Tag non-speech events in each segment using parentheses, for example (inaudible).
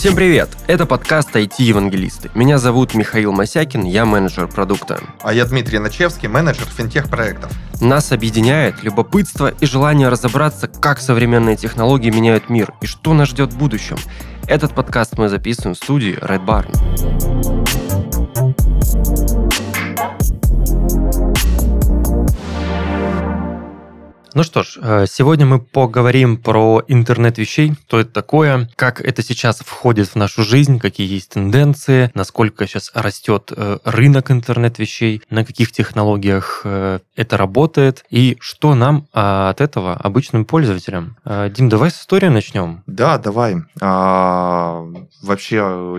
Всем привет! Это подкаст IT-евангелисты. Меня зовут Михаил Масякин, я менеджер продукта. А я Дмитрий Начевский, менеджер финтех-проектов. Нас объединяет любопытство и желание разобраться, как современные технологии меняют мир и что нас ждет в будущем. Этот подкаст мы записываем в студии Red Barn. Ну что ж, э, сегодня мы поговорим про интернет вещей, что это такое, как это сейчас входит в нашу жизнь, какие есть тенденции, насколько сейчас растет э, рынок интернет вещей, на каких технологиях э, это работает и что нам а, от этого обычным пользователям. Дим, давай с истории начнем. Да, давай. А, вообще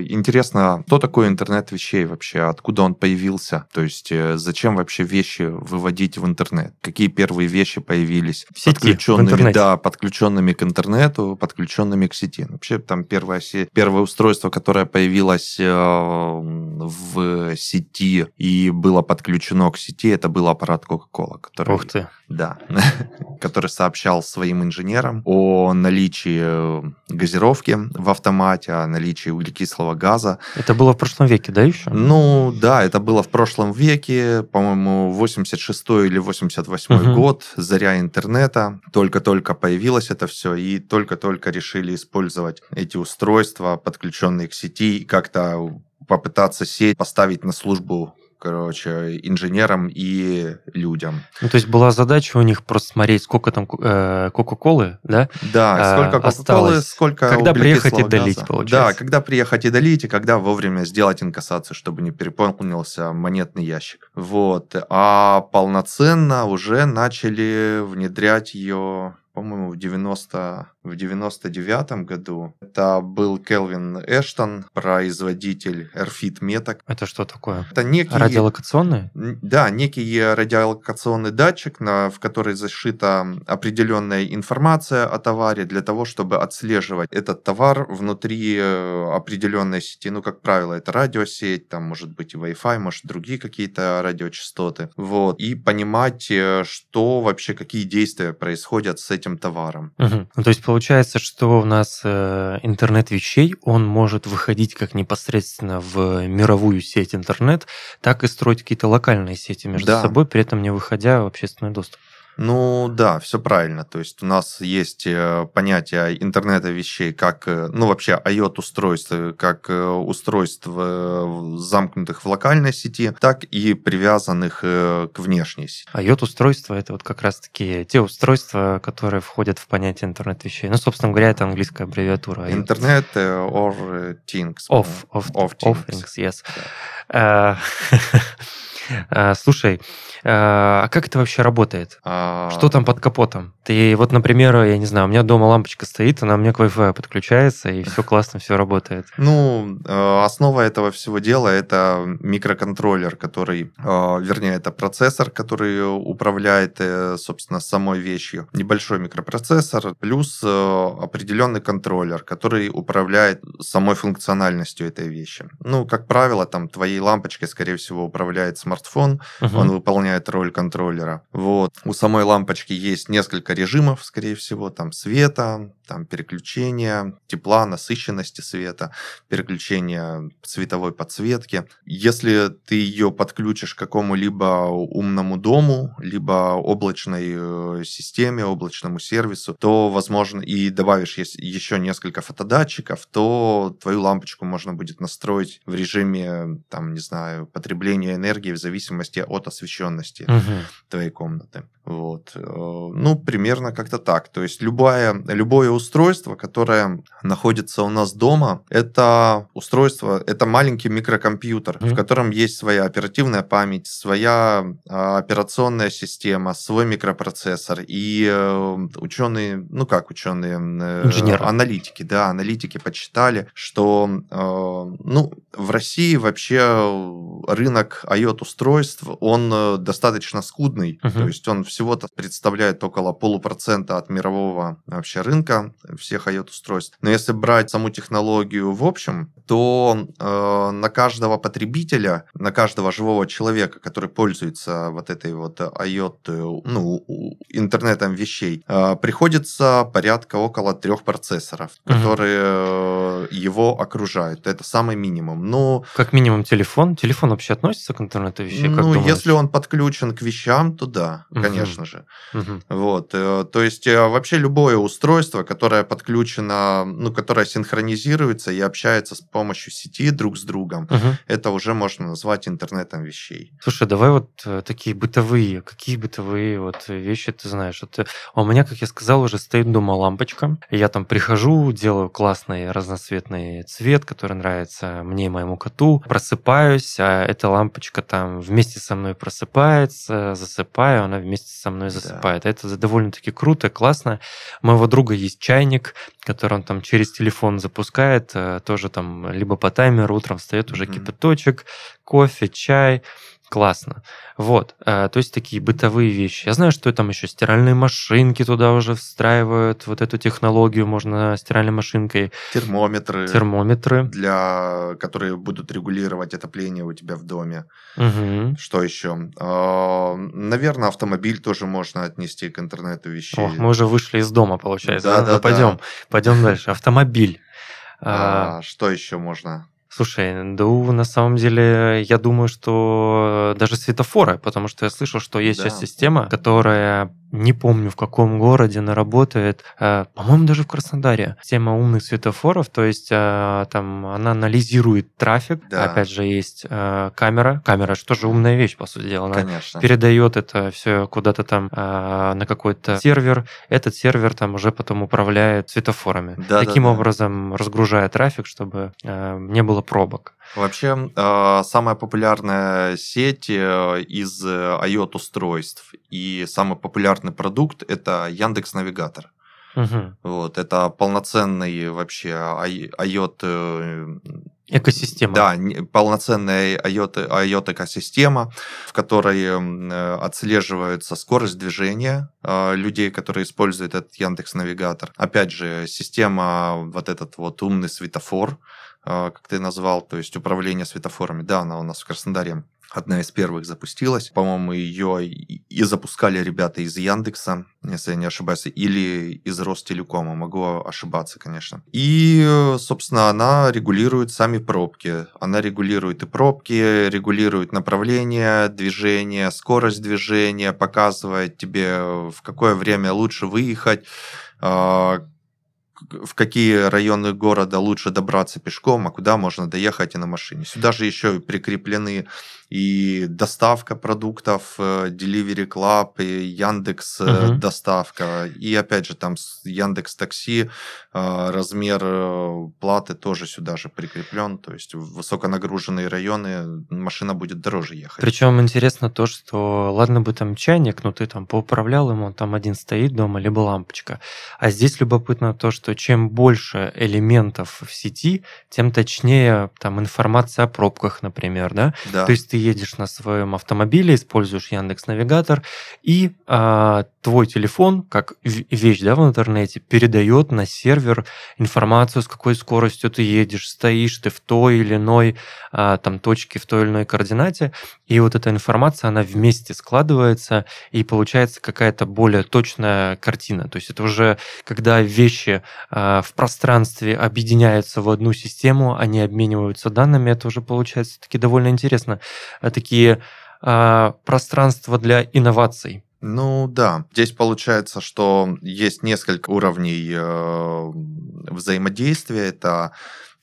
интересно, что такое интернет вещей вообще, откуда он появился, то есть зачем вообще вещи выводить в интернет, какие первые вещи появились появились в сети, подключенными, да, подключенными к интернету, подключенными к сети. Вообще там первое, первое устройство, которое появилось э, в сети и было подключено к сети, это был аппарат Coca-Cola, который, Ух ты. да, (laughs) который сообщал своим инженерам о наличии газировки в автомате, о наличии углекислого газа. Это было в прошлом веке, да, еще? Ну, да, это было в прошлом веке, по-моему, 86 или 88 угу. год, заря интернета, только-только появилось это все, и только-только решили использовать эти устройства, подключенные к сети, и как-то попытаться сеть поставить на службу короче, инженерам и людям. Ну, то есть была задача у них просто смотреть, сколько там э, Кока-Колы, да? Да, а, сколько Кока-Колы, сколько Когда приехать и долить, газа. получается. Да, когда приехать и долить, и когда вовремя сделать инкассацию, чтобы не переполнился монетный ящик. Вот. А полноценно уже начали внедрять ее по-моему, в 90 в 99 году. Это был Келвин Эштон, производитель Airfit меток. Это что такое? Это некий... Радиолокационный? Да, некий радиолокационный датчик, на, в который зашита определенная информация о товаре для того, чтобы отслеживать этот товар внутри э, определенной сети. Ну, как правило, это радиосеть, там может быть и Wi-Fi, может другие какие-то радиочастоты. Вот. И понимать, э, что вообще, какие действия происходят с этим товаром. Угу. Ну, то есть получается, что у нас э, интернет вещей, он может выходить как непосредственно в мировую сеть интернет, так и строить какие-то локальные сети между да. собой, при этом не выходя в общественный доступ. Ну да, все правильно. То есть у нас есть э, понятие интернета вещей как, э, ну вообще IoT-устройств, как э, устройств замкнутых в локальной сети, так и привязанных к внешней сети. IoT-устройства это вот как раз-таки те устройства, которые входят в понятие интернет вещей. Ну, собственно говоря, это английская аббревиатура. Интернет or things. Of, of, of, things. Of things yes. Да. (laughs) А, слушай, а как это вообще работает? А... Что там под капотом? Ты вот, например, я не знаю, у меня дома лампочка стоит, она мне к Wi-Fi подключается, и все (laughs) классно, все работает. Ну, э, основа этого всего дела это микроконтроллер, который, э, вернее, это процессор, который управляет, э, собственно, самой вещью. Небольшой микропроцессор плюс определенный контроллер, который управляет самой функциональностью этой вещи. Ну, как правило, там твоей лампочкой, скорее всего, управляет смартфон, uh-huh. он выполняет выполняет роль контроллера. Вот. У самой лампочки есть несколько режимов, скорее всего, там света, там переключения тепла, насыщенности света, переключения цветовой подсветки. Если ты ее подключишь к какому-либо умному дому, либо облачной э, системе, облачному сервису, то, возможно, и добавишь еще несколько фотодатчиков, то твою лампочку можно будет настроить в режиме, там, не знаю, потребления энергии в зависимости от освещенности освещенности угу. твоей комнаты. Вот. Э, ну, примерно как-то так. То есть любое, любое устройство, которое находится у нас дома, это устройство, это маленький микрокомпьютер, mm в котором есть своя оперативная память, своя а, операционная система, свой микропроцессор. И э, ученые, ну как ученые, э, Инженеры. аналитики, да, аналитики подсчитали, что ну, в России вообще рынок IoT-устройств, он достаточно скудный. uh То есть он всего-то представляет около полупроцента от мирового вообще рынка всех IoT-устройств. Но если брать саму технологию в общем, то э, на каждого потребителя, на каждого живого человека, который пользуется вот этой вот IoT, ну, интернетом вещей, э, приходится порядка около трех процессоров, uh которые э, его окружают. Это самый минимум. Но, Как минимум телефон. Телефон вообще относится к интернету вещей? Как ну, думаешь? если он подключен к вещам, то да, Мгм. конечно же. Мгм. Вот, э, то есть э, вообще любое устройство, которое подключено, ну, которое синхронизируется и общается с помощью сети друг с другом, Мгм. это уже можно назвать интернетом вещей. Слушай, давай вот э, такие бытовые, какие бытовые вот вещи ты знаешь? Вот, у меня, как я сказал, уже стоит дома лампочка. Я там прихожу, делаю классный разноцветный цвет, который нравится мне и моему коту. Просыпаюсь, а эта лампочка там вместе со мной просыпается, засыпаю, она вместе со мной Да. засыпает. Это довольно-таки круто, классно. У моего друга есть чайник, который он там через телефон запускает, э, тоже там либо по таймеру утром встает уже Мгм. кипяточек, кофе, чай. Классно. Вот. э, То есть такие бытовые вещи. Я знаю, что там еще стиральные машинки туда уже встраивают. Вот эту технологию можно стиральной машинкой. Термометры, Термометры. для, которые будут регулировать отопление у тебя в доме. Мгм. Что еще? Наверное, автомобиль тоже можно отнести к интернету вещей. Ох, мы уже вышли из дома, получается. Да, Да, да, Ну, пойдем, пойдем дальше. Автомобиль. А, А, что еще можно? Слушай, да на самом деле я думаю, что даже светофоры, потому что я слышал, что есть Да. сейчас система, которая не помню в каком городе она работает, э, по-моему даже в Краснодаре. Система умных светофоров, то есть э, там она анализирует трафик, Да. опять же есть э, камера, камера что же умная вещь по сути дела, она Конечно. передает это все куда-то там на какой-то сервер. Этот сервер там уже потом управляет светофорами. Да, Таким да, да. образом разгружая трафик, чтобы не было пробок. Вообще, э, самая популярная сеть э, из э, IoT-устройств и самый популярный продукт – это Яндекс Навигатор. Мгм. Вот, это полноценный вообще IoT, э, Экосистема. да, полноценная IoT, IoT-экосистема, в которой э, отслеживается скорость движения э, людей, которые используют этот Яндекс Навигатор. Опять же, система, вот этот вот умный светофор, как ты назвал, то есть управление светофорами, да, она у нас в Краснодаре одна из первых запустилась. По-моему, ее и запускали ребята из Яндекса, если я не ошибаюсь, или из Ростелекома. Могу ошибаться, конечно. И, собственно, она регулирует сами пробки. Она регулирует и пробки, регулирует направление движения, скорость движения, показывает тебе, в какое время лучше выехать, а, в какие районы города лучше добраться пешком, а куда можно доехать и на машине. Сюда же еще и прикреплены и доставка продуктов, э, Delivery Club, и Яндекс Мгм. доставка, и опять же там Яндекс Такси э, размер э, платы тоже сюда же прикреплен, то есть в высоконагруженные районы машина будет дороже ехать. Причем интересно то, что ладно бы там чайник, но ты там поуправлял ему, он там один стоит дома, либо лампочка. А здесь любопытно то, что чем больше элементов в сети, тем точнее там информация о пробках, например, да? Да. То есть ты едешь на своем автомобиле, используешь Яндекс Навигатор, и а, твой телефон, как вещь да, в интернете, передает на сервер информацию, с какой скоростью ты едешь, стоишь ты в той или иной а, там точке, в той или иной координате, и вот эта информация, она вместе складывается, и получается какая-то более точная картина. То есть это уже когда вещи а, в пространстве объединяются в одну систему, они обмениваются данными, это уже получается таки довольно интересно. А, Такие а, пространства для инноваций. Ну да, здесь получается, что есть несколько уровней э, взаимодействия. Это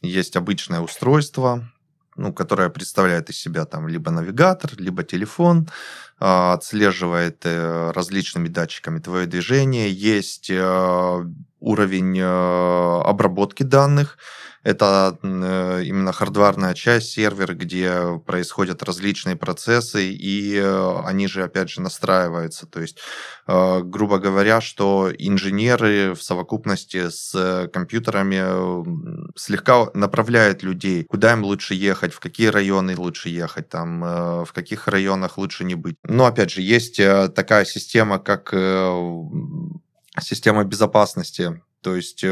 есть обычное устройство, ну, которое представляет из себя там либо навигатор, либо телефон, э, отслеживает э, различными датчиками твое движение. Есть э, уровень э, обработки данных. Это э, именно хардварная часть, сервер, где происходят различные процессы, и э, они же, опять же, настраиваются. То есть, грубо говоря, что инженеры в совокупности с компьютерами слегка направляют людей, куда им лучше ехать, в какие районы лучше ехать, там, в каких районах лучше не быть. Но, опять же, есть такая система, как э, система безопасности то есть э,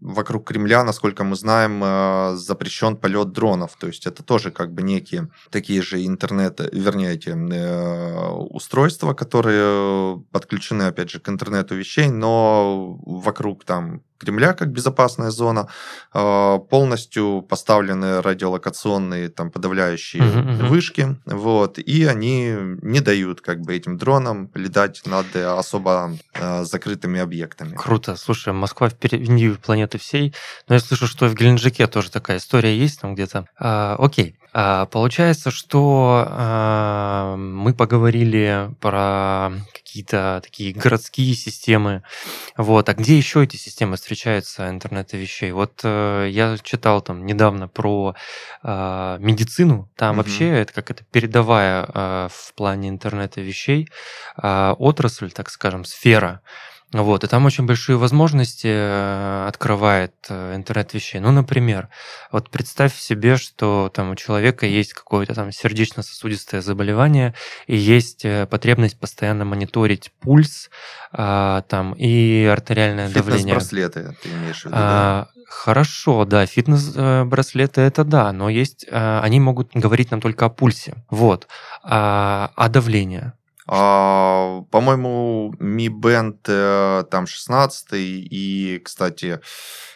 вокруг Кремля, насколько мы знаем, э, запрещен полет дронов. То есть это тоже как бы некие такие же интернет, вернее, эти э, устройства, которые подключены, опять же, к интернету вещей, но вокруг там Кремля как безопасная зона, э, полностью поставлены радиолокационные там подавляющие uh-huh, вышки, вот, и они не дают как бы этим дронам летать над особо э, закрытыми объектами. Круто. Слушай, Москва впереди планеты всей, но я слышу, что в Геленджике тоже такая история есть там где-то. А, окей. А, получается, что а, мы поговорили про какие-то такие городские системы. Вот. А где еще эти системы встречаются, интернета вещей? Вот э, я читал там недавно про э, медицину. Там угу. вообще это как это передовая в плане интернета вещей отрасль, так скажем, сфера. Вот, и там очень большие возможности э, открывает э, интернет вещей. Ну, например, вот представь себе, что там у человека есть какое-то там сердечно-сосудистое заболевание, и есть э, потребность постоянно мониторить пульс а, там и артериальное давление. Фитнес-браслеты ты имеешь в виду, а, да? Хорошо, да, фитнес-браслеты это да, но есть, они могут говорить нам только о пульсе. Вот. А, а давление? А, по-моему, Mi Band э, там 16 и, кстати,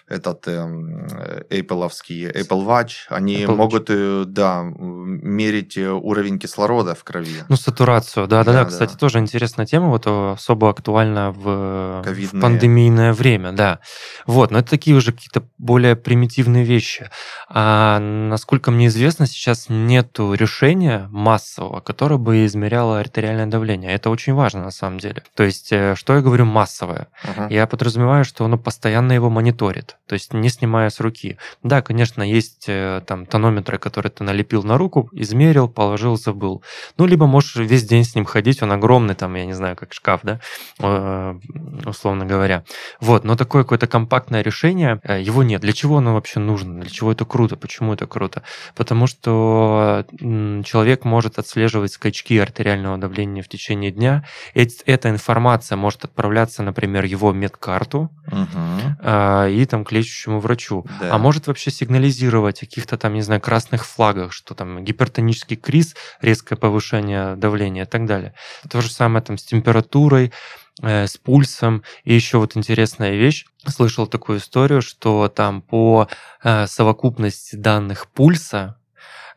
этот эм, э, Apple Apple Watch, они Apple могут, Watch. да, мерить э, уровень кислорода в крови. Ну, сатурацию, да, да, да. да. Кстати, да. тоже интересная тема, вот э, особо актуальна в, в пандемийное время, да. Вот, но это такие уже какие-то более примитивные вещи. А насколько мне известно, сейчас нету решения массового, которое бы измеряло артериальное давление. Это очень важно на самом деле. То есть, что я говорю массовое? Uh-huh. Я подразумеваю, что оно постоянно его мониторит то есть не снимая с руки. Да, конечно, есть э, там тонометры, которые ты налепил на руку, измерил, положил, забыл. Ну, либо можешь весь день с ним ходить, он огромный, там, я не знаю, как шкаф, да, э, условно говоря. Вот, но такое какое-то компактное решение, э, его нет. Для чего оно вообще нужно? Для чего это круто? Почему это круто? Потому что человек может отслеживать скачки артериального давления в течение дня. Эта информация может отправляться, например, его медкарту, угу. и там к лечащему врачу. Да. А может вообще сигнализировать о каких-то там, не знаю, красных флагах, что там гипертонический криз, резкое повышение давления и так далее. То же самое там с температурой, э, с пульсом. И еще вот интересная вещь. Слышал такую историю, что там по э, совокупности данных пульса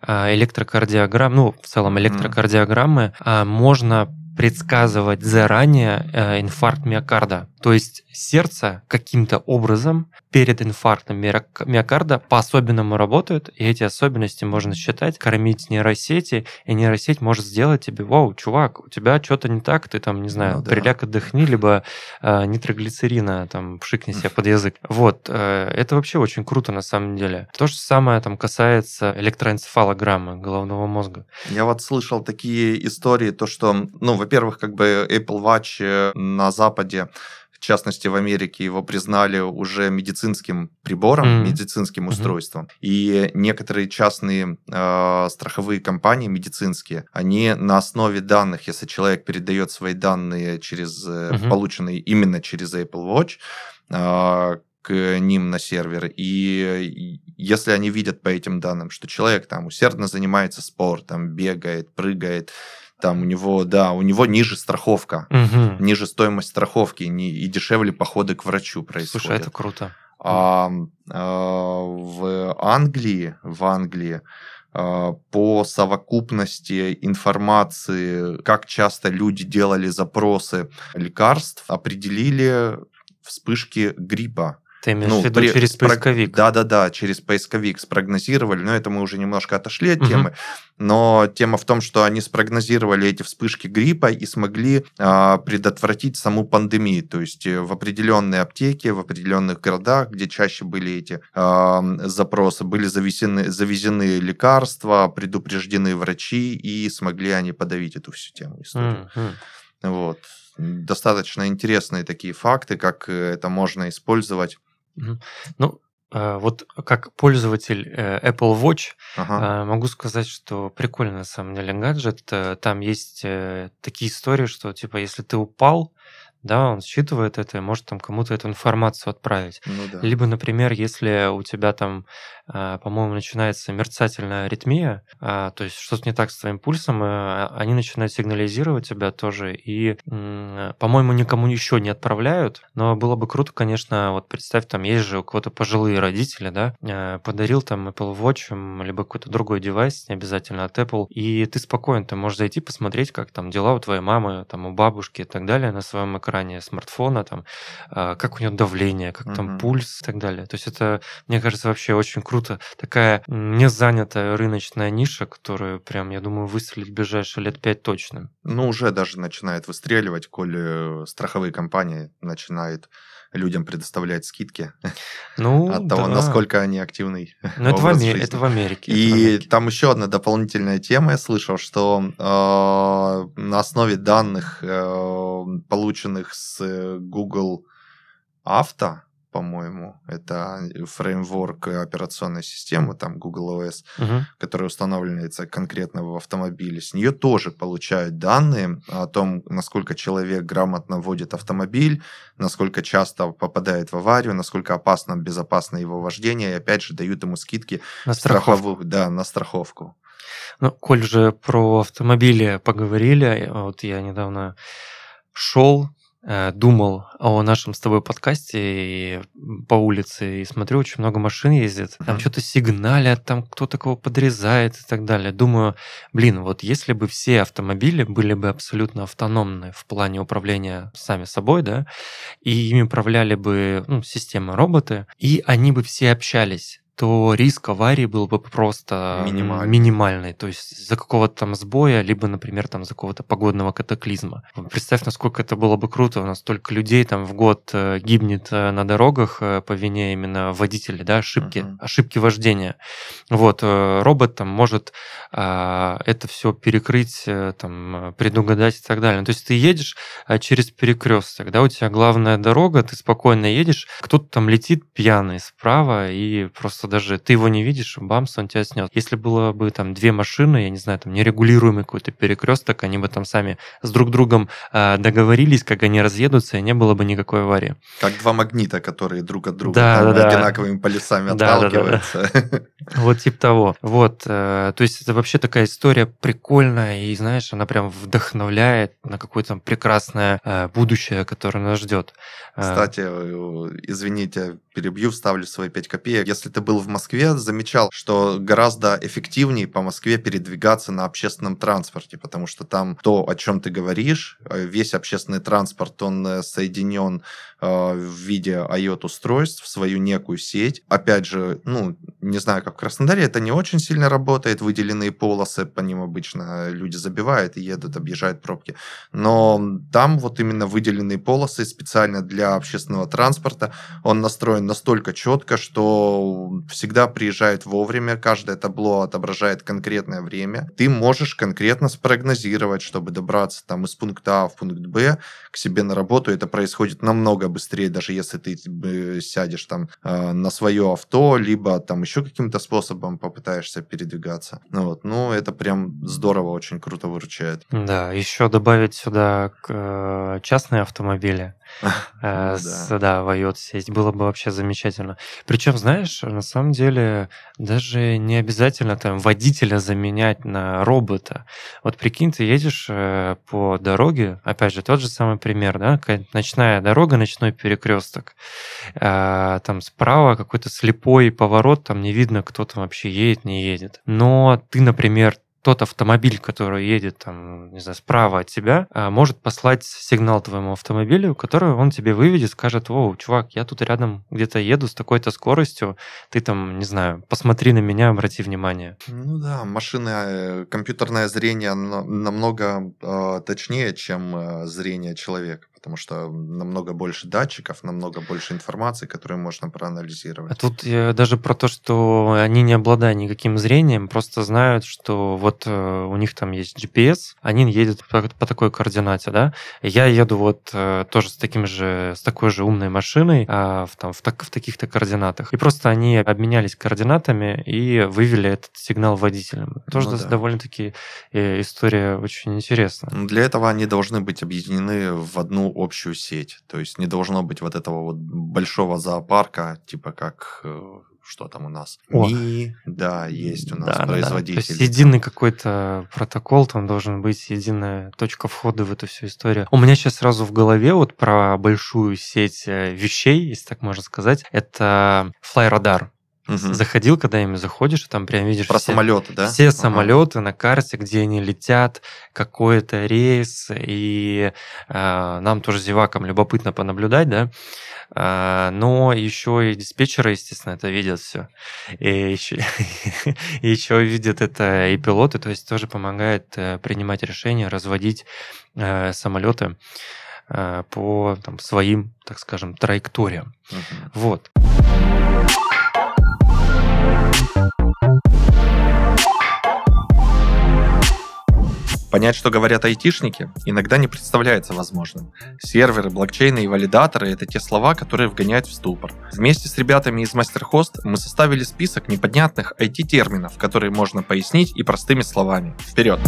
э, электрокардиограмм, ну, в целом электрокардиограммы, э, можно предсказывать заранее э, инфаркт миокарда. То есть сердце каким-то образом перед инфарктом миокарда по-особенному работает, и эти особенности можно считать, кормить нейросети, и нейросеть может сделать тебе, вау, чувак, у тебя что-то не так, ты там, не знаю, ну, да. приляг отдохни, либо э, нитроглицерина там пшикни себе под язык. Вот, э, это вообще очень круто на самом деле. То же самое там касается электроэнцефалограммы головного мозга. Я вот слышал такие истории, то что, ну, во-первых, как бы Apple Watch э, на Западе в частности, в Америке его признали уже медицинским прибором, mm-hmm. медицинским устройством. Mm-hmm. И некоторые частные э, страховые компании медицинские, они на основе данных, если человек передает свои данные через mm-hmm. полученные именно через Apple Watch, э, к ним на сервер. И если они видят по этим данным, что человек там усердно занимается спортом, бегает, прыгает, там у него, да, у него ниже страховка, угу. ниже стоимость страховки не, и дешевле походы к врачу происходят. Слушай, это круто. А, а в Англии, в Англии а, по совокупности информации, как часто люди делали запросы лекарств, определили вспышки гриппа ты имеешь ну, в виду при, через поисковик? Да-да-да, через поисковик спрогнозировали, но это мы уже немножко отошли от угу. темы. Но тема в том, что они спрогнозировали эти вспышки гриппа и смогли э, предотвратить саму пандемию. То есть э, в определенные аптеки, в определенных городах, где чаще были эти э, запросы, были завезены, завезены лекарства, предупреждены врачи, и смогли они подавить эту всю тему историю. Угу. Вот достаточно интересные такие факты, как э, это можно использовать ну, а, вот как пользователь э, Apple Watch ага. А, могу сказать, что прикольно на самом деле гаджет. Э, там есть э, такие истории, что типа если ты упал, да, он считывает это и может там кому-то эту информацию отправить. Ну да. Либо, например, если у тебя там, а, по-моему, начинается мерцательная аритмия, а, то есть что-то не так с твоим пульсом, э, они начинают сигнализировать тебя тоже, и, по-моему, никому еще не отправляют, но было бы круто, конечно, вот представь, там есть же у кого-то пожилые родители, да, подарил там Apple Watch, либо какой-то другой девайс, не обязательно от Apple, и ты спокойно, ты можешь зайти посмотреть, как там дела у твоей мамы, там у бабушки и так далее на своем экране смартфона, там, а, как у нее давление, как там Мгм. пульс и так далее. То есть это, мне кажется, вообще очень круто. Такая незанятая рыночная ниша, которую прям, я думаю, выстрелить в ближайшие лет пять точно. Ну, уже даже начинает выстреливать, коли страховые компании начинают людям предоставлять скидки (laughs) Ну, от того, да. насколько они активны. (laughs) Но это в, образ Аме- жизни. это в Америке. это в И Америке. там еще одна дополнительная тема, я слышал, что э, на основе данных, э, полученных с э, Google Авто, по-моему, это фреймворк операционной системы, там Google OS, Мгм. которая устанавливается конкретно в автомобиле, с нее тоже получают данные о том, насколько человек грамотно водит автомобиль, насколько часто попадает в аварию, насколько опасно, безопасно его вождение, и опять же дают ему скидки На страховку. страховую, да, на страховку. Ну, коль же про автомобили поговорили, вот я недавно шел, думал о нашем с тобой подкасте и по улице, и смотрю, очень много машин ездит. Там Мгм. что-то сигналят, там кто-то кого подрезает и так далее. Думаю, блин, вот если бы все автомобили были бы абсолютно автономны в плане управления сами собой, да, и ими управляли бы ну, системы роботы, и они бы все общались, то риск аварии был бы просто Минимальный. минимальный. То есть за какого-то там сбоя, либо, например, там за какого-то погодного катаклизма. Представь, насколько это было бы круто. У нас столько людей там в год э, гибнет э, на дорогах э, по вине именно водителей, да, ошибки, Мгм. ошибки вождения. Вот, робот там может а, это все перекрыть, там, предугадать и так далее. То есть ты едешь через перекресток, да, у тебя главная дорога, ты спокойно едешь, кто-то там летит пьяный справа, и просто даже ты его не видишь, бамс, он тебя снес. Если было бы там две машины, я не знаю, там нерегулируемый какой-то перекресток, они бы там сами с друг другом а, договорились, как они разъедутся, и не было бы никакой аварии. Как два магнита, которые друг от друга Да, там да, одинаковыми полюсами Да, да, да, да. отталкиваются. (laughs) Вот типа того. Вот, э, то есть это вообще такая история прикольная, и знаешь, она прям вдохновляет на какое-то прекрасное э, будущее, которое нас ждет. Э, Кстати, э, извините, перебью, вставлю свои 5 копеек. Если ты был в Москве, замечал, что гораздо эффективнее по Москве передвигаться на общественном транспорте, потому что там то, о чем ты говоришь, э, весь общественный транспорт, он э, соединен э, в виде IoT-устройств в свою некую сеть. Опять же, ну, не знаю, как в Краснодаре, это не очень сильно работает, выделенные полосы, по ним обычно люди забивают и едут, объезжают пробки. Но там вот именно выделенные полосы специально для общественного транспорта. Он настроен настолько четко, что всегда приезжает вовремя, каждое табло отображает конкретное время. Ты можешь конкретно спрогнозировать, чтобы добраться там из пункта А в пункт Б к себе на работу. Это происходит намного быстрее, даже если ты э, сядешь там э, на свое авто, либо там еще каким-то способом попытаешься передвигаться. Ну вот, ну это прям здорово, очень круто выручает. Да, еще добавить сюда э, частные автомобили. (laughs) э, Ну Да, в IoT-сеть было бы вообще замечательно. Причем, знаешь, на самом деле даже не обязательно там водителя заменять на робота. Вот прикинь, ты едешь э, по дороге, опять же, тот же самый пример, да, ночная дорога, ночной перекресток, а, там справа какой-то слепой поворот, там не видно, кто там вообще едет, не едет. Но ты, например, тот автомобиль, который едет там, не знаю, справа от тебя, а, может послать сигнал твоему автомобилю, который он тебе выведет, скажет, о, чувак, я тут рядом где-то еду с такой-то скоростью, ты там, не знаю, посмотри на меня, обрати внимание. Ну да, машины, э, компьютерное зрение намного э, точнее, чем э, зрение человека, потому что намного больше датчиков, намного больше информации, которую можно А проанализировать. тут э, даже про то, что они не обладают никаким зрением, просто знают, что вот э, у них там есть GPS, они едут по, такой координате, да. Я еду вот э, тоже с таким же, с такой же умной машиной а, в, там, в, так- в таких-то координатах. И просто они обменялись координатами и вывели этот сигнал водителям. Тоже Ну да. довольно-таки э, история очень интересная. Для этого они должны быть объединены в одну общую сеть. То есть не должно быть вот этого вот большого зоопарка, типа как э, что там у нас? О. Ми, да, есть у нас Да, да, да. производитель. То есть единый какой-то протокол, там должен быть единая точка входа в эту всю историю. У меня сейчас сразу в голове вот про большую сеть э, вещей, если так можно сказать, это FlyRadar. Мгм. Заходил, когда ими заходишь, и там прям видишь Про все, самолеты, да? все Ага. самолеты на карте, где они летят, какой это рейс, и э, нам тоже зевакам любопытно понаблюдать, да, А, но еще и диспетчеры, естественно, это видят все, и еще, и еще видят это и пилоты, то есть тоже помогает э, принимать решения, разводить э, самолеты э, по там, своим, так скажем, траекториям. Мгм. Вот. Понять, что говорят айтишники, иногда не представляется возможным. Серверы, блокчейны и валидаторы – это те слова, которые вгоняют в ступор. Вместе с ребятами из MasterHost мы составили список непонятных IT-терминов, которые можно пояснить и простыми словами. Вперед!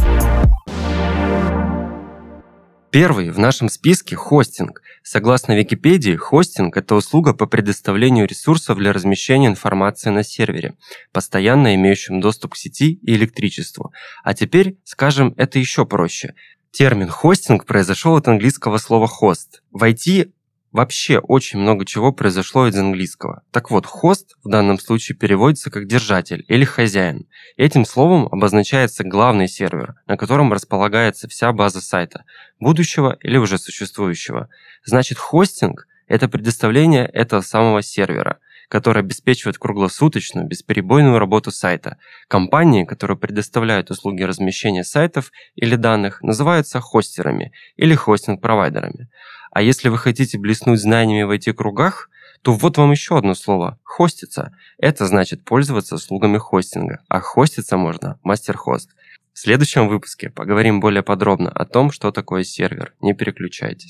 Первый в нашем списке – хостинг. Согласно Википедии, хостинг – это услуга по предоставлению ресурсов для размещения информации на сервере, постоянно имеющем доступ к сети и электричеству. А теперь, скажем, это еще проще. Термин хостинг произошел от английского слова host. В IT вообще очень много чего произошло из английского. Так вот, хост в данном случае переводится как держатель или хозяин. Этим словом обозначается главный сервер, на котором располагается вся база сайта, будущего или уже существующего. Значит, хостинг – это предоставление этого самого сервера, который обеспечивает круглосуточную, бесперебойную работу сайта. Компании, которые предоставляют услуги размещения сайтов или данных, называются хостерами или хостинг-провайдерами. А если вы хотите блеснуть знаниями в IT-кругах, то вот вам еще одно слово – хоститься. Это значит пользоваться услугами хостинга, а хоститься можно MasterHost. В следующем выпуске поговорим более подробно о том, что такое сервер. Не переключайтесь.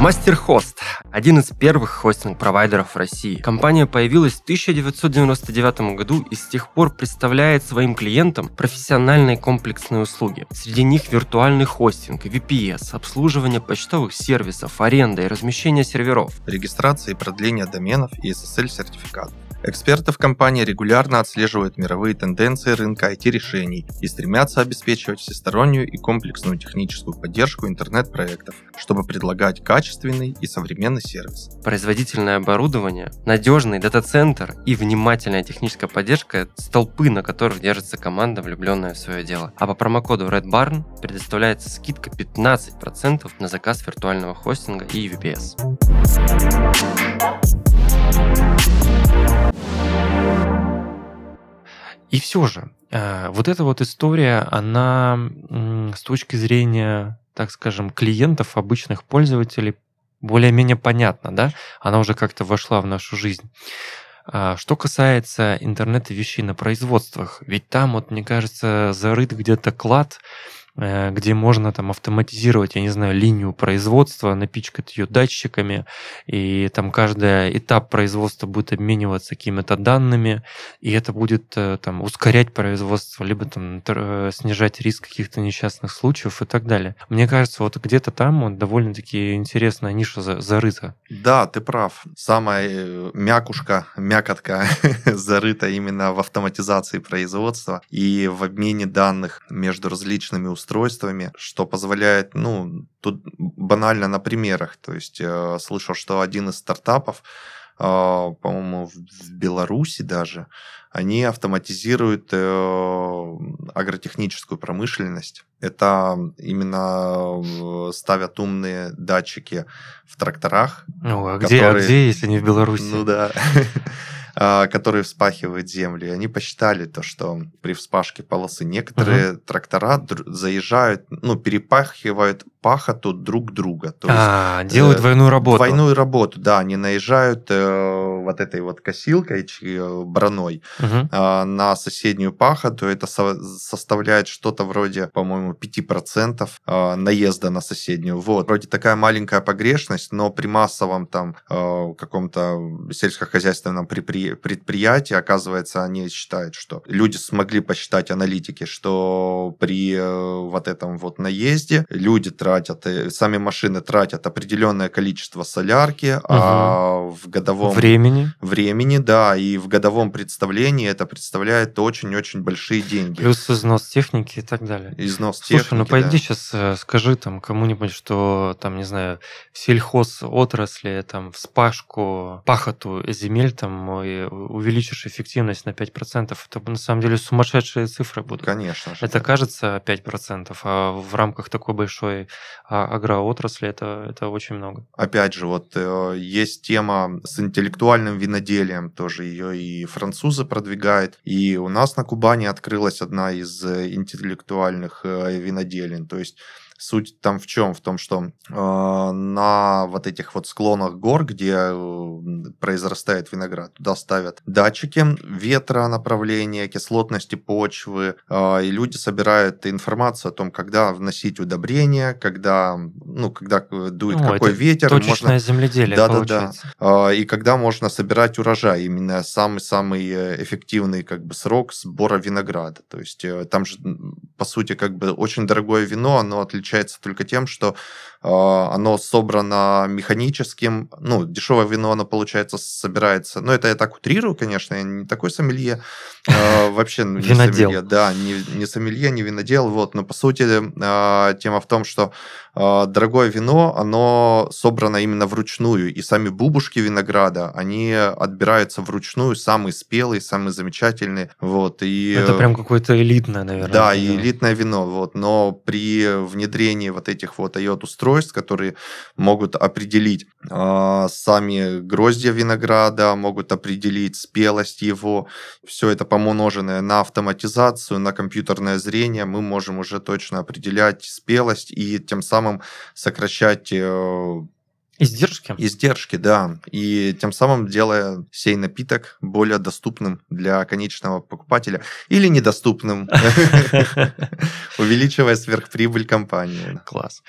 MasterHost – один из первых хостинг-провайдеров в России. Компания появилась в 1999 году и с тех пор представляет своим клиентам профессиональные комплексные услуги. Среди них виртуальный хостинг, VPS, обслуживание почтовых сервисов, аренда и размещение серверов. Регистрация и продление доменов и SSL-сертификатов. Эксперты в компании регулярно отслеживают мировые тенденции рынка IT-решений и стремятся обеспечивать всестороннюю и комплексную техническую поддержку интернет-проектов, чтобы предлагать качественный и современный сервис. Производительное оборудование, надежный дата-центр и внимательная техническая поддержка – столпы, на которых держится команда, влюбленная в свое дело. А по промокоду Red Barn предоставляется скидка 15% на заказ виртуального хостинга и VPS. И все же, э, вот эта вот история, она с точки зрения, так скажем, клиентов, обычных пользователей, более-менее понятна, да? Она уже как-то вошла в нашу жизнь. А Что касается интернета вещей на производствах, ведь там, вот, мне кажется, зарыт где-то клад, где можно там автоматизировать, я не знаю, линию производства, напичкать ее датчиками, и там каждый этап производства будет обмениваться какими-то данными, и это будет э, там ускорять производство, либо там э, снижать риск каких-то несчастных случаев и так далее. Мне кажется, вот где-то там вот довольно-таки интересная ниша за- зарыта. Да, ты прав. Самая э, мякушка, мякотка (laughs) зарыта именно в автоматизации производства и в обмене данных между различными устройствами, что позволяет, ну, тут банально на примерах. То есть э, слышал, что один из стартапов, э, по-моему, в, в Беларуси даже, они автоматизируют э, агротехническую промышленность. Это именно э, ставят умные датчики в тракторах, Ну, а где, а Которые- где, если не в Беларуси? ну да. (laughs) А, которые вспахивают землю. И они посчитали то, что при вспашке полосы некоторые трактора др- заезжают, ну, перепахивают пахоту друг друга. То есть а, делают э, двойную работу. Двойную работу, да, они наезжают э, вот этой вот косилкой, э, броной Мгм. а, на соседнюю пахоту. Это со- составляет что-то вроде, по-моему, 5% а, наезда на соседнюю. Вот. Вроде такая маленькая погрешность, но при массовом там а, каком-то сельскохозяйственном припри- предприятии, оказывается, они считают, что люди смогли посчитать аналитики, что при э, вот этом вот наезде люди тратят тратят, и сами машины тратят определенное количество солярки, угу. а в годовом... Времени. Времени, да, и в годовом представлении это представляет очень-очень большие деньги. Плюс износ техники и так далее. Износ Слушай, техники, ну пойди да. сейчас э, скажи там кому-нибудь, что там, не знаю, в сельхоз отрасли, там, в спашку, пахоту земель, там, и увеличишь эффективность на 5%, это на самом деле сумасшедшие цифры будут. Конечно же. Это да. кажется 5%, а в рамках такой большой а, агроотрасли это, это очень много. Опять же, вот э, есть тема с интеллектуальным виноделием, тоже ее и французы продвигают, и у нас на Кубани открылась одна из э, интеллектуальных э, виноделин, то есть Суть там в чем? В том, что э, на вот этих вот склонах гор, где э, произрастает виноград, туда ставят датчики ветра, направления, кислотности почвы, э, и люди собирают информацию о том, когда вносить удобрения, когда, ну, когда дует Ну, какой ветер. Точечное можно- земледелие Да-да-да. получается. а, и когда можно собирать урожай. Именно самый-самый э, эффективный как бы срок сбора винограда. То есть э, там же, по сути, как бы очень дорогое вино, оно отличается только тем, что а, оно собрано механическим, ну, дешевое вино, оно, получается, собирается, ну, это я так утрирую, конечно, я не такой сомелье, а, вообще ну, не Винодел. сомелье, да, не, не сомелье, не винодел, вот, но, по сути, а, тема в том, что а, дорогое вино, оно собрано именно вручную, и сами бубушки винограда, они отбираются вручную, самые спелые, самые замечательные, вот, и... Это прям какое-то элитное, наверное. Да, и элитное вино, вот, но при внедрении вот этих вот IOT-устройств, которые могут определить а, сами гроздья винограда, могут определить спелость его, все это помноженное на автоматизацию, на компьютерное зрение, мы можем уже точно определять спелость и тем самым сокращать э, Издержки? издержки, да, и тем самым делая сей напиток более доступным для конечного покупателя или недоступным, (laughs) увеличивая сверхприбыль компании. Класс.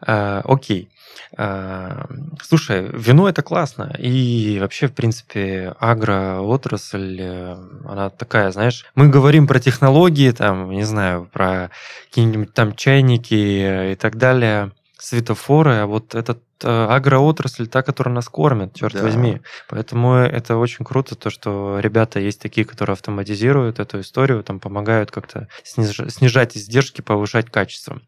А, Окей. А, Слушай, вино это классно. И вообще, в принципе, агроотрасль, э, она такая, знаешь, мы говорим про технологии, там, не знаю, про какие-нибудь там чайники и так далее, светофоры, а вот этот агроотрасль, та, которая нас кормит, черт Да. возьми. Поэтому это очень круто, то, что ребята есть такие, которые автоматизируют эту историю, там помогают как-то сниж- снижать издержки, повышать качество.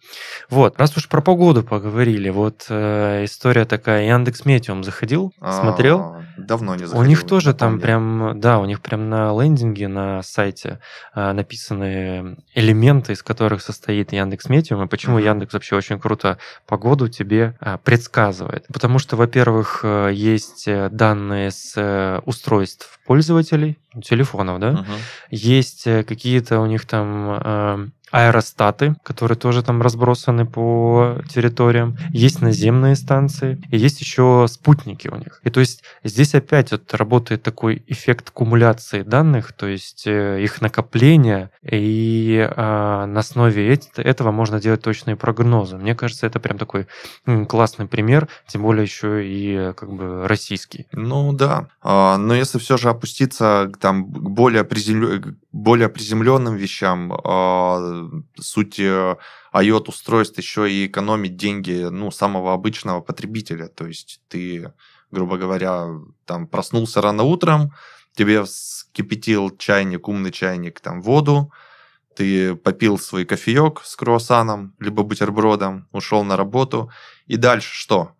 Вот, раз уж про погоду поговорили, вот э, история такая, Яндекс Метеум заходил, смотрел? А, Давно не У заходил, них тоже там прям, да, у них прям на лендинге на сайте а, написаны элементы, из которых состоит Яндекс Метеум, и почему. Яндекс вообще очень круто погоду тебе а, предсказывает. Потому что, во-первых, э, есть э, данные с э, устройств пользователей, телефонов, да, Мгм. есть э, какие-то у них там э, аэростаты, которые тоже там разбросаны по территориям. Есть наземные станции. И есть еще спутники у них. И то есть здесь опять вот работает такой эффект кумуляции данных, то есть э, их накопления, и а, на основе эт- этого можно делать точные прогнозы. Мне кажется, это прям такой классный пример, тем более еще и э, как бы российский. Ну да, А, но если все же опуститься там, к более, к более приземленным вещам, а, суть э, IOT-устройств еще и экономить деньги ну, самого обычного потребителя. То есть ты, грубо говоря, там проснулся рано утром, тебе вскипятил чайник, умный чайник, там воду, ты попил свой кофеек с круассаном, либо бутербродом, ушел на работу, и дальше что?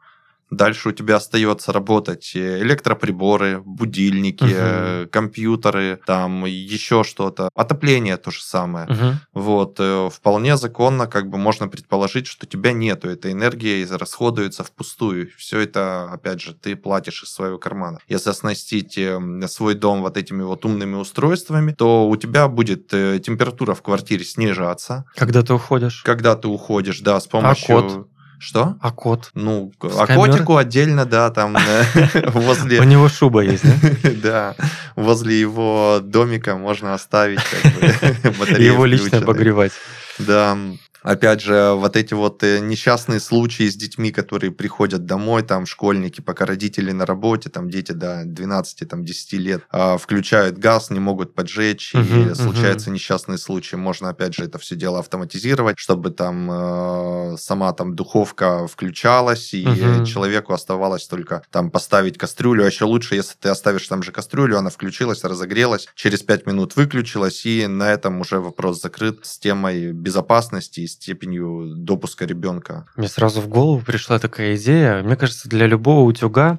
Дальше у тебя остается работать э, электроприборы, будильники, э, компьютеры, там еще что-то. Отопление то же самое. Мгм. Вот, э, вполне законно, как бы можно предположить, что тебя нету, эта энергия расходуется впустую. Все это, опять же, ты платишь из своего кармана. Если оснастить свой дом вот этими вот умными устройствами, то у тебя будет температура в квартире снижаться. Когда ты уходишь. Когда ты уходишь, да, с помощью... кот? Что? А кот? Ну, С а котику отдельно, да, там э, (laughs) У возле... него шуба есть, да? (laughs) Да, возле его домика можно оставить (laughs) Его лично обогревать. Да, опять же, вот эти вот э, несчастные случаи с детьми, которые приходят домой, там, школьники, пока родители на работе, там, дети до 12, там, 10 лет, а, включают газ, не могут поджечь, Мгм, и мгм. случаются несчастные случаи. Можно, опять же, это все дело автоматизировать, чтобы там э, сама там духовка включалась, и Мгм. человеку оставалось только там поставить кастрюлю. А еще лучше, если ты оставишь там же кастрюлю, она включилась, разогрелась, через 5 минут выключилась, и на этом уже вопрос закрыт с темой безопасности и степенью допуска ребенка. Мне сразу в голову пришла такая идея. Мне кажется, для любого утюга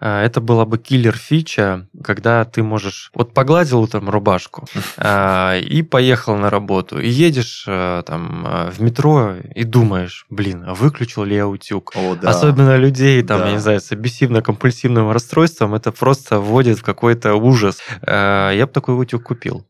а, это была бы киллер-фича, когда ты можешь... Вот погладил там рубашку а, и поехал на работу. И едешь а, там в метро и думаешь, блин, а выключил ли я утюг? О, да. Особенно людей, там, Да. я не знаю, с обессивно-компульсивным расстройством, это просто вводит в какой-то ужас. Я бы такой утюг купил.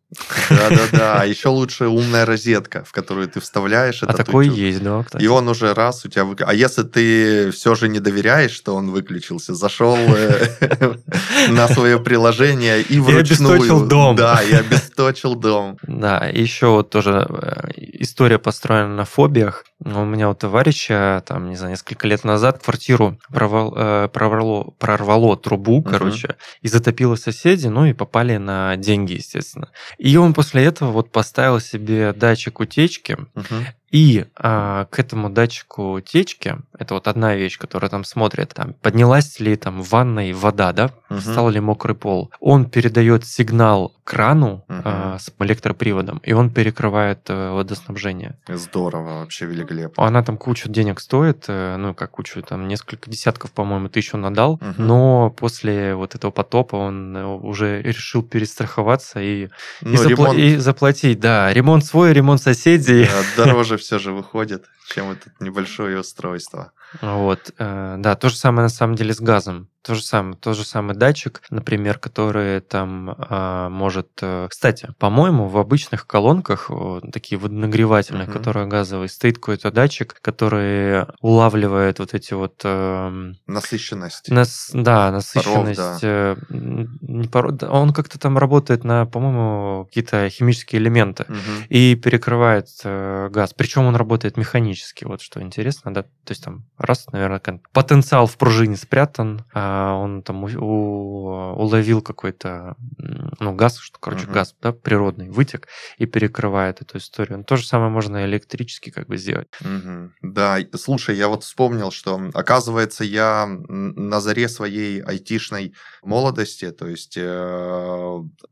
Да-да-да. А еще лучше умная розетка, в которую ты вставляешь А этот такой утюг. есть, да, кстати. И он уже раз у тебя выкли- А если ты все же не доверяешь, что он выключился, зашел э, (laughs) на свое приложение и вручную... обесточил дом. Да, и обесточил дом. Да, и еще вот тоже э, история построена на фобиях. У меня у товарища, там, не знаю, несколько лет назад квартиру э, прорвало, прорвало трубу, короче, и затопило соседи, ну и попали на деньги, естественно. И он после этого вот поставил себе датчик утечки, Мгм. И а, к этому датчику утечки, это вот одна вещь, которая там смотрит, там, поднялась ли там в ванной вода, да, Мгм. стал ли мокрый пол. Он передает сигнал крану Мгм. а, с электроприводом, и он перекрывает э, водоснабжение. Здорово, вообще великолепно. Она там кучу денег стоит, э, ну, как кучу, там несколько десятков, по-моему, тысяч он отдал, Мгм. но после вот этого потопа он э, уже решил перестраховаться и, и, Ну, запла- ремонт и заплатить, да, ремонт свой, ремонт соседей. э, дороже все же выходит, чем это небольшое устройство. Вот, э, да, то же самое на самом деле с газом. То же самое, тот же самый датчик, например, который там а, может... э, Кстати, по-моему, в обычных колонках, о, такие водонагревательные, Мгм. которые газовые, стоит какой-то датчик, который улавливает вот эти вот... эм, Насыщенность. нас, да, насыщенность. да. э, не пород, да, он как-то там работает на, по-моему, какие-то химические элементы Мгм. и перекрывает э, газ. Причем он работает механически, вот что интересно, да. То есть там раз, наверное, потенциал в пружине спрятан, а он там уловил какой-то, ну, газ, что, короче, Мгм. газ, да, природный, вытек и перекрывает эту историю. То же самое можно электрически как бы сделать. Мгм. Да, слушай, я вот вспомнил, что, оказывается, я на заре своей айтишной молодости, то есть э,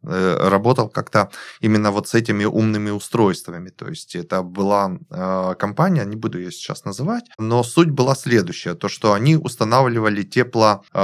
э, работал как-то именно вот с этими умными устройствами. То есть это была э, компания, не буду ее сейчас называть, но суть была следующая, то, что они устанавливали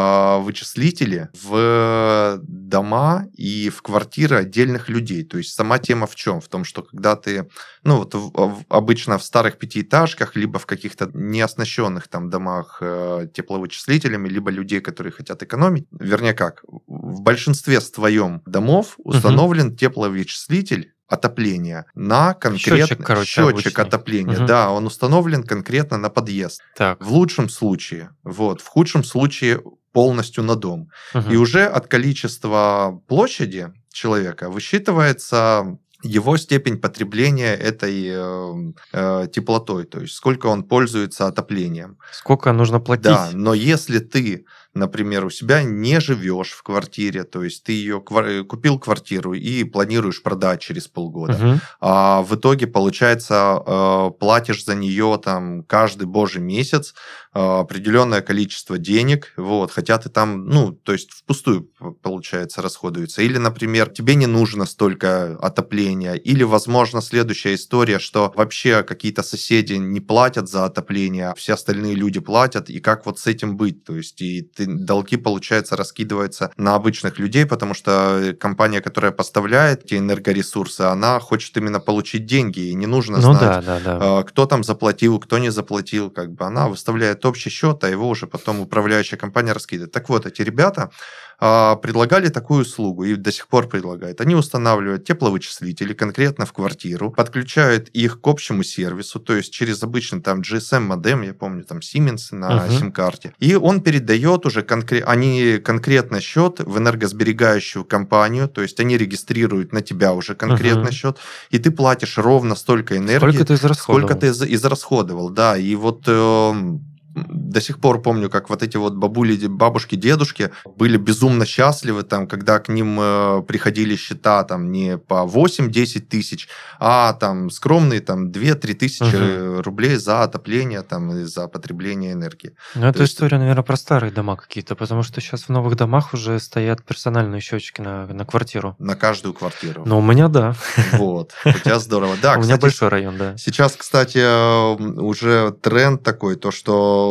тепловычислители в дома и в квартиры отдельных людей. То есть сама тема в чем? В том, что когда ты ну, вот в- обычно в старых пятиэтажках, либо в каких-то неоснащенных там домах э, тепловычислителями, либо людей, которые хотят экономить. Вернее как, в большинстве своем домов установлен тепловычислитель отопления на конкретный Счетчик, короче, счетчик обычный. отопления. Мгм. Да, он установлен конкретно на подъезд. Так. В лучшем случае, вот, в худшем случае полностью на дом. мгм. И уже от количества площади человека высчитывается его степень потребления этой э, э, теплотой, то есть сколько он пользуется отоплением. Сколько нужно платить? Да, но если ты, например, у себя не живешь в квартире, то есть ты ее купил квартиру и планируешь продать через полгода, Мгм. а в итоге, получается, э, платишь за нее там каждый божий месяц э, определенное количество денег, вот, хотя ты там, ну, то есть впустую, получается, расходуется. Или, например, тебе не нужно столько отопления, или, возможно, следующая история, что вообще какие-то соседи не платят за отопление, а все остальные люди платят, и как вот с этим быть? То есть и ты, долги, получается, раскидываются на обычных людей, потому что компания, которая поставляет эти энергоресурсы, она хочет именно получить деньги, и не нужно Ну знать, да, да, да. а, кто там заплатил, кто не заплатил, как бы она выставляет общий счет, а его уже потом управляющая компания раскидывает. Так вот, эти ребята предлагали такую услугу и до сих пор предлагают. Они устанавливают тепловычислители конкретно в квартиру, подключают их к общему сервису, то есть через обычный там GSM-модем, я помню, там Siemens на Мгм. сим-карте. И он передает уже конкре- они конкретно счет в энергосберегающую компанию, то есть они регистрируют на тебя уже конкретно Мгм. счет, и ты платишь ровно столько энергии, Сколько ты израсходовал? сколько ты из- израсходовал, да. И вот эм, до сих пор помню, как вот эти вот бабули, бабушки, дедушки были безумно счастливы, там, когда к ним э, приходили счета там не по 8-10 тысяч, а там скромные там 2-3 тысячи Мгм. рублей за отопление там и за потребление энергии. Ну, это То есть- история, наверное, про старые дома какие-то, потому что сейчас в новых домах уже стоят персональные счетчики на, на квартиру. На каждую квартиру. Но у меня да. Вот. У тебя здорово. Да, (laughs) у меня большой район, да. Сейчас, кстати, э, уже тренд такой, то, что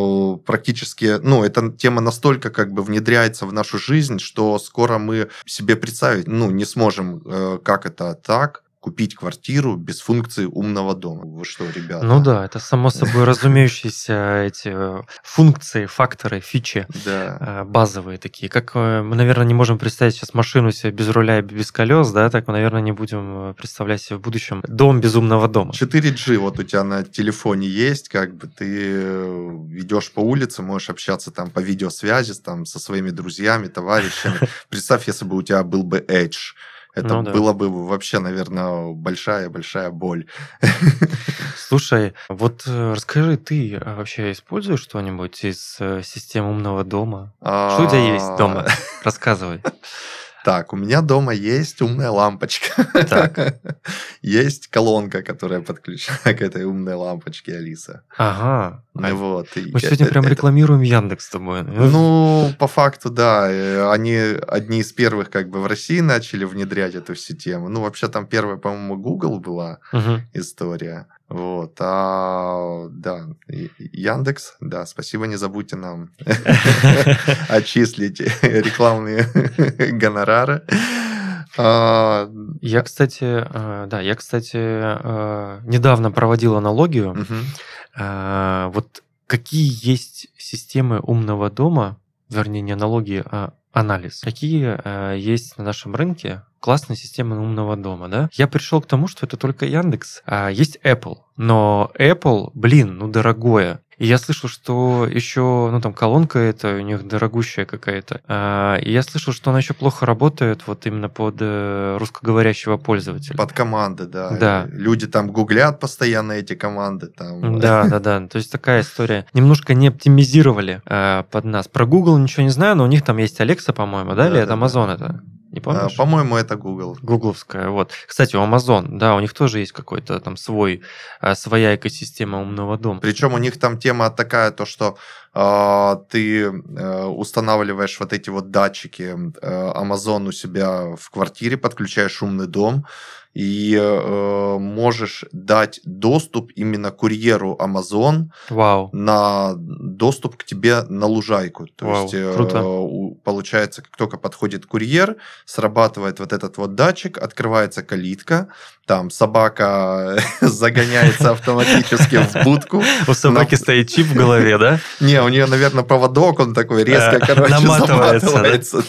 практически, ну, эта тема настолько как бы внедряется в нашу жизнь, что скоро мы себе представить, ну, не сможем, э, как это так, купить квартиру без функции умного дома. Вы что, ребята? Ну да, это само собой (laughs) разумеющиеся эти э, функции, факторы, фичи Да. э, базовые такие. Как э, мы, наверное, не можем представить сейчас машину себе без руля и без колес, да, так мы, наверное, не будем представлять себе в будущем дом безумного дома. 4G вот у тебя на телефоне есть, как бы ты идешь по улице, можешь общаться там по видеосвязи там со своими друзьями, товарищами. (laughs) Представь, если бы у тебя был бы Edge. Это Ну да. было бы вообще, наверное, большая-большая боль. (laughs) Слушай, вот э, расскажи, ты а, вообще используешь что-нибудь из э, системы умного дома? Что у тебя есть дома? (laughs) Рассказывай. Так, у меня дома есть умная лампочка. Так. (laughs) Есть колонка, которая подключена (laughs) к этой умной лампочке, Алиса. Ага. Ну А вот. Мы сегодня это- прям это- рекламируем Яндекс с тобой. Ну, по факту, да. э, Они одни из первых как бы в России начали внедрять эту систему. Ну, вообще там первая, по-моему, Google была Мгм. история. Вот. А, да, Яндекс, да, спасибо, не забудьте нам (laughs) отчислить рекламные гонорары. А, Я, кстати, э, да, я, кстати, э, недавно проводил аналогию. Э, Вот какие есть системы умного дома, вернее, не аналогии, а анализ. Какие э, есть на нашем рынке классные системы умного дома, да? Я пришел к тому, что это только Яндекс. А есть Apple, но Apple, блин, ну дорогое. И я слышал, что еще, ну там колонка это у них дорогущая какая-то. А, и я слышал, что она еще плохо работает вот именно под э, русскоговорящего пользователя. Под команды, да. Да. Люди там гуглят постоянно эти команды. Там. Да, да, да. То есть такая история. Немножко не оптимизировали э, под нас. Про Google ничего не знаю, но у них там есть Alexa, по-моему, да? Или это. Amazon это? Не А, помнишь? По-моему, это Google. Гугловская, вот. Кстати, у Amazon, да, у них тоже есть какой-то там свой, э, своя экосистема умного дома. Причем у них там тема такая, то что а, ты э, устанавливаешь вот эти вот датчики э, Amazon у себя в квартире, подключаешь умный дом и э, можешь дать доступ именно курьеру Amazon Вау. на доступ к тебе на лужайку. То Вау, есть, э, круто. получается, как только подходит курьер, срабатывает вот этот вот датчик, открывается калитка, там собака (laughs) загоняется автоматически в будку. (laughs) У собаки стоит чип в голове, да? (laughs) Не, у нее, наверное, поводок, он такой резко, Э, короче, заматывается.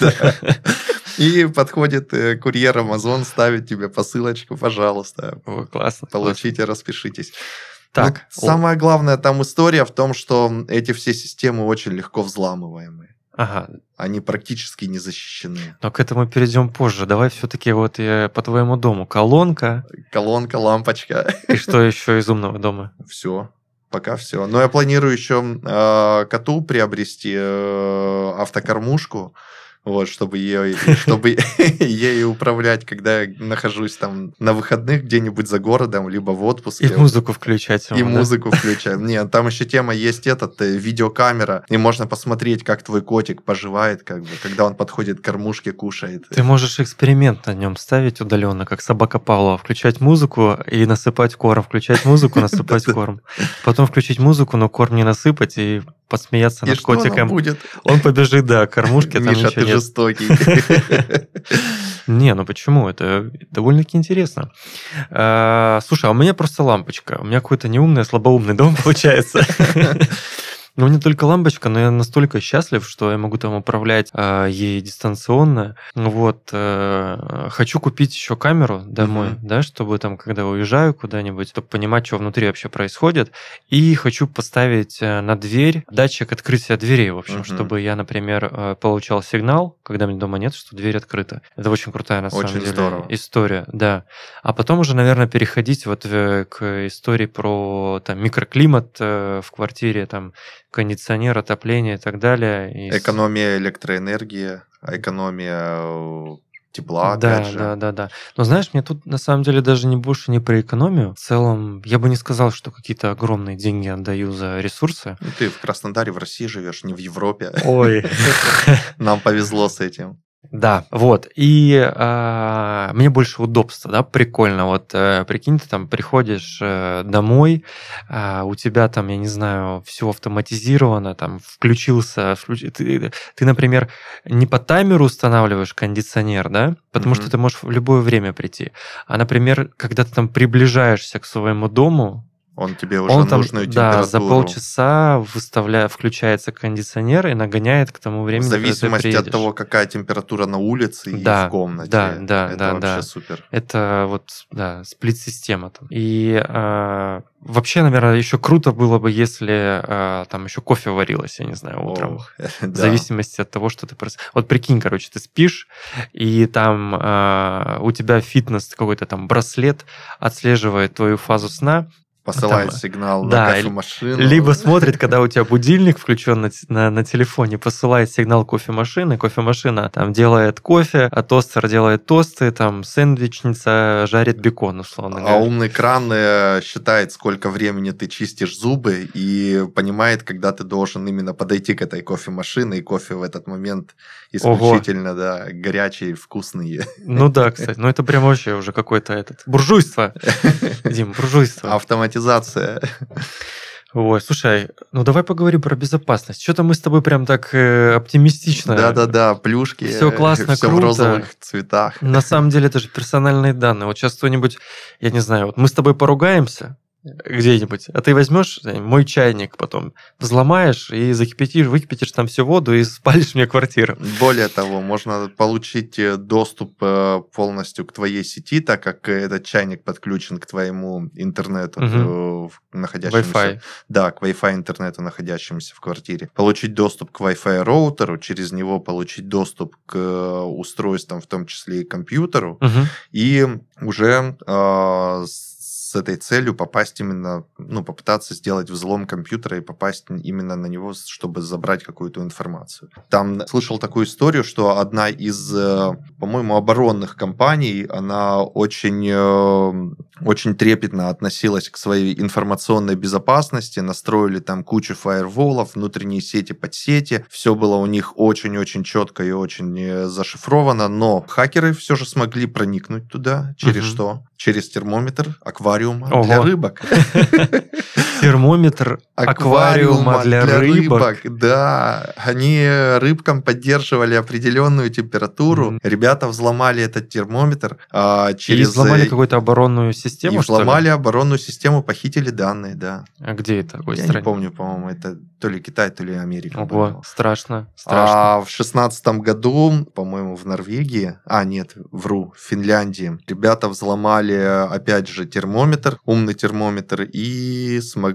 И подходит э, курьер Amazon, ставит тебе посылочку, пожалуйста, О, классно. получите, распишитесь. Так, Ну, самая главная там история в том, что эти все системы очень легко взламываемые. Ага, Они практически не защищены. но к этому перейдем позже. Давай все-таки вот э, по твоему дому. Колонка. Колонка, лампочка, И что еще из умного дома? (laughs) все. Пока все. Но я планирую еще э, коту приобрести э, автокормушку, вот, чтобы ее, (laughs) чтобы ей управлять, когда я нахожусь там на выходных где-нибудь за городом, либо в отпуске. И музыку включать. И музыку включаем. Нет, там еще тема есть этот, э, видеокамера, и можно посмотреть, как твой котик поживает, как бы, когда он подходит к кормушке, кушает. Ты можешь эксперимент на нем ставить удаленно, как собака Павлова. Включать музыку и насыпать корм. Включать музыку, (laughs) насыпать корм. Потом включить музыку, но корм не насыпать и посмеяться над котиком. будет? Он побежит, да, к кормушке, там ничего. Жестокий. (laughs) Не, ну почему? Это довольно-таки интересно. А, Слушай, а у меня просто лампочка. У меня какой-то неумный, слабоумный дом (laughs) получается. Ну, у меня только лампочка, но я настолько счастлив, что я могу там управлять э, ей дистанционно. Вот. Э, хочу купить еще камеру домой, mm-hmm. да, чтобы там, когда уезжаю куда-нибудь, чтобы понимать, что внутри вообще происходит. И хочу поставить э, на дверь датчик открытия дверей, в общем, mm-hmm. чтобы я, например, э, получал сигнал, когда мне дома нет, что дверь открыта. Это очень крутая, на очень самом деле, здорово. история. Да. А потом уже, наверное, переходить вот э, к истории про там, микроклимат в квартире, там, кондиционер, отопление и так далее. И... Экономия электроэнергии, экономия э, тепла, да, опять же. Да, да, да. Но знаешь, мне тут на самом деле даже не больше не про экономию. В целом, я бы не сказал, что какие-то огромные деньги отдаю за ресурсы. Ну, ты в Краснодаре, в России живешь, не в Европе. Ой. (laughs) Нам повезло с этим. Да, вот. И э, мне больше удобства, да, прикольно. Вот э, прикинь, ты там приходишь э, домой, э, у тебя там, я не знаю, все автоматизировано, там включился, включ... ты, ты, например, не по таймеру устанавливаешь кондиционер, да, потому mm-hmm. что ты можешь в любое время прийти. А, например, когда ты там приближаешься к своему дому, он тебе уже он там, нужную температуру. Да, за полчаса выставляя, включается кондиционер и нагоняет к тому времени, В зависимости от того, какая температура на улице да, и в комнате. Да, да, Это да, вообще да. супер. Это вот, да, сплит-система там. И а, вообще, наверное, еще круто было бы, если а, там еще кофе варилось, я не знаю, утром. Ох, (laughs) в да. зависимости от того, что ты просто... Вот прикинь, короче, ты спишь, и там а, у тебя фитнес какой-то там браслет отслеживает твою фазу сна, посылает там, сигнал да, на кофемашину. Либо смотрит, когда у тебя будильник включен на, на, на телефоне, посылает сигнал кофемашины, кофемашина там делает кофе, а тостер делает тосты, там сэндвичница жарит бекон, условно говоря. А умный кран э, считает, сколько времени ты чистишь зубы и понимает, когда ты должен именно подойти к этой кофемашине, и кофе в этот момент исключительно, Ого. да, горячий, вкусный. Ну да, кстати, ну это прям вообще уже какое-то этот буржуйство, (laughs) Дим, буржуйство. Автоматизация автоматизация. Ой, слушай, ну давай поговорим про безопасность. Что-то мы с тобой прям так э, оптимистично. Да-да-да, плюшки. Все классно, все круто. в розовых цветах. На самом деле это же персональные данные. Вот сейчас кто-нибудь, я не знаю, вот мы с тобой поругаемся, где-нибудь, а ты возьмешь мой чайник потом, взломаешь и закипятишь, выкипятишь там всю воду и (laughs) спалишь мне квартиру. Более того, можно получить э, доступ э, полностью к твоей сети, так как этот чайник подключен к твоему интернету, угу. находящемуся... Wi-Fi. Да, к Wi-Fi интернету, находящемуся в квартире. Получить доступ к Wi-Fi роутеру, через него получить доступ к устройствам, в том числе и компьютеру, угу. и уже э, с этой целью попасть именно, ну, попытаться сделать взлом компьютера и попасть именно на него, чтобы забрать какую-то информацию. Там слышал такую историю, что одна из, э, по-моему, оборонных компаний, она очень, э, очень трепетно относилась к своей информационной безопасности, настроили там кучу фаерволов, внутренние сети, подсети, все было у них очень-очень четко и очень э, зашифровано, но хакеры все же смогли проникнуть туда, через угу. что? Через термометр, аквариум аквариума Ого. для рыбок. (laughs) Термометр аквариума для, для рыбок. рыбок. Да, они рыбкам поддерживали определенную температуру. Mm. Ребята взломали этот термометр а, через... И взломали какую-то оборонную систему, И взломали оборонную систему, похитили данные, да. А где это? Какой Я стране? не помню, по-моему, это то ли Китай, то ли Америка. Ого, было. страшно, страшно. А в шестнадцатом году, по-моему, в Норвегии, а нет, вру, в Финляндии, ребята взломали, опять же, термометр, умный термометр, и смогли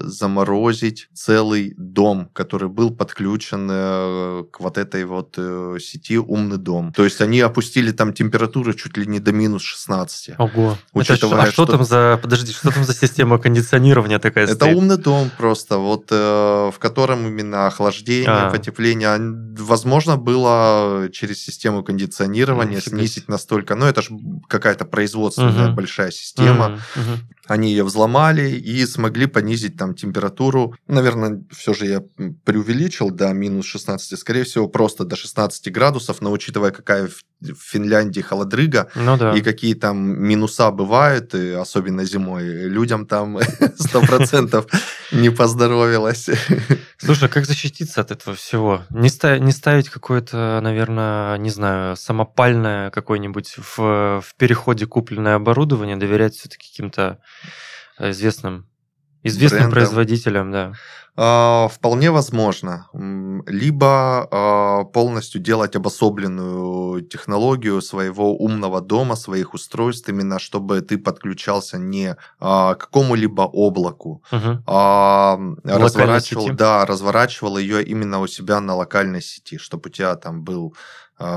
заморозить целый дом, который был подключен э, к вот этой вот э, сети «Умный дом». То есть они опустили там температуру чуть ли не до минус 16. Ого. Учитывая, Это, а что, что там за, подожди, что там за система кондиционирования такая Это умный дом просто, вот э, в котором именно охлаждение, а. потепление, возможно, было через систему кондиционирования ну, снизить настолько. Но это же какая-то производственная угу. большая система. Угу. Они ее взломали и смогли понизить там температуру. Наверное, все же я преувеличил до минус 16. Скорее всего, просто до 16 градусов, но учитывая, какая в Финляндии холодрыга ну, да. и какие там минуса бывают, и особенно зимой, людям там (laughs) 100% не поздоровилось. (laughs) Слушай, а как защититься от этого всего? Не, ставить, не ставить какое-то, наверное, не знаю, самопальное какое-нибудь в, в переходе купленное оборудование, доверять все-таки каким-то известным, известным Брендом. производителям, да. А, Вполне возможно. Либо а, полностью делать обособленную технологию своего умного дома, своих устройств, именно чтобы ты подключался не а, к какому-либо облаку, Мгм. а разворачивал, сети. да, разворачивал ее именно у себя на локальной сети, чтобы у тебя там был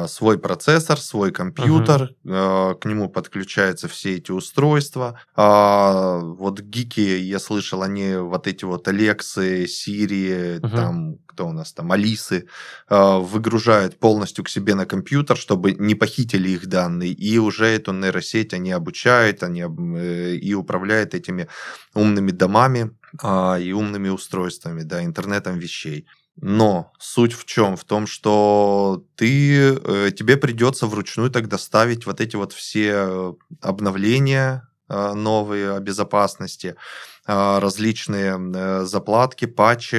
свой процессор, свой компьютер, а, к нему подключаются все эти устройства. А, Вот гики, я слышал, они вот эти вот Алексы, Сирии, Мгм. там, кто у нас там, Алисы, а, выгружают полностью к себе на компьютер, чтобы не похитили их данные, и уже эту нейросеть они обучают, они э, и управляют этими умными домами а, и умными устройствами, да, интернетом вещей. Но суть в чем? В том, что ты, э, тебе придется вручную тогда ставить вот эти вот все обновления э, новые о безопасности, а, различные э, заплатки, патчи,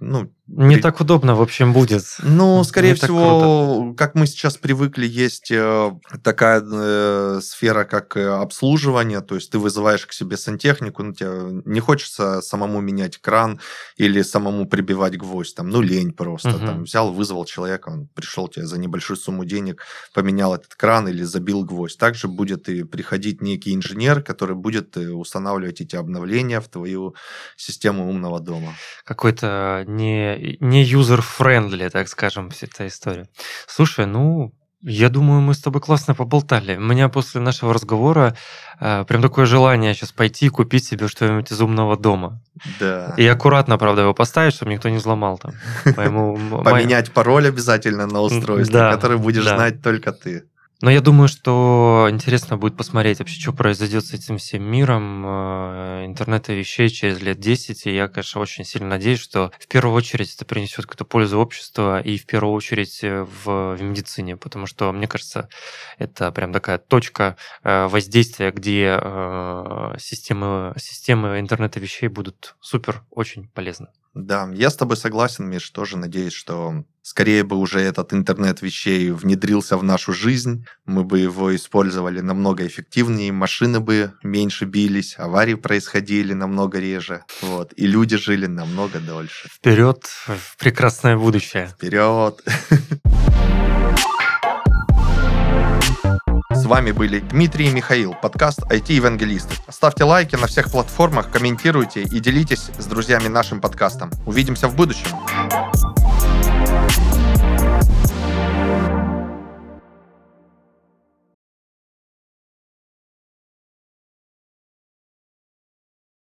ну, Не так удобно, в общем, будет. ну, Не скорее так всего, как мы сейчас привыкли, есть э, такая э, сфера, как э, обслуживание, то есть ты вызываешь к себе сантехнику, ну, тебе не хочется самому менять кран или самому прибивать гвоздь, там, ну, лень просто, Мгм. там, взял, вызвал человека, он пришел тебе за небольшую сумму денег, поменял этот кран или забил гвоздь. Также будет и приходить некий инженер, который будет э, устанавливать эти обновления в твою систему умного дома. Какой-то не, не user-friendly, так скажем, вся эта история. Слушай, ну, я думаю, мы с тобой классно поболтали. У меня после нашего разговора э, прям такое желание сейчас пойти и купить себе что-нибудь из умного дома. Да. И аккуратно, правда, его поставить, чтобы никто не взломал там. (laughs) Поменять пароль обязательно на устройстве, да, который будешь знать только ты. Но я думаю, что интересно будет посмотреть вообще, что произойдет с этим всем миром э, интернета вещей через лет 10. И я, конечно, очень сильно надеюсь, что в первую очередь это принесет какую-то пользу обществу и в первую очередь э, в, в медицине, потому что, мне кажется, это прям такая точка э, воздействия, где системы, системы интернета вещей будут супер, очень полезны. Да, я с тобой согласен, Миш, тоже надеюсь, что скорее бы уже этот интернет вещей внедрился в нашу жизнь, мы бы его использовали намного эффективнее, машины бы меньше бились, аварии происходили намного реже, вот, и люди жили намного дольше. Вперед в прекрасное будущее. Вперед! (laughs) вами были Дмитрий и Михаил, подкаст IT-евангелисты. Ставьте лайки на всех платформах, комментируйте и делитесь с друзьями нашим подкастом. Увидимся в будущем.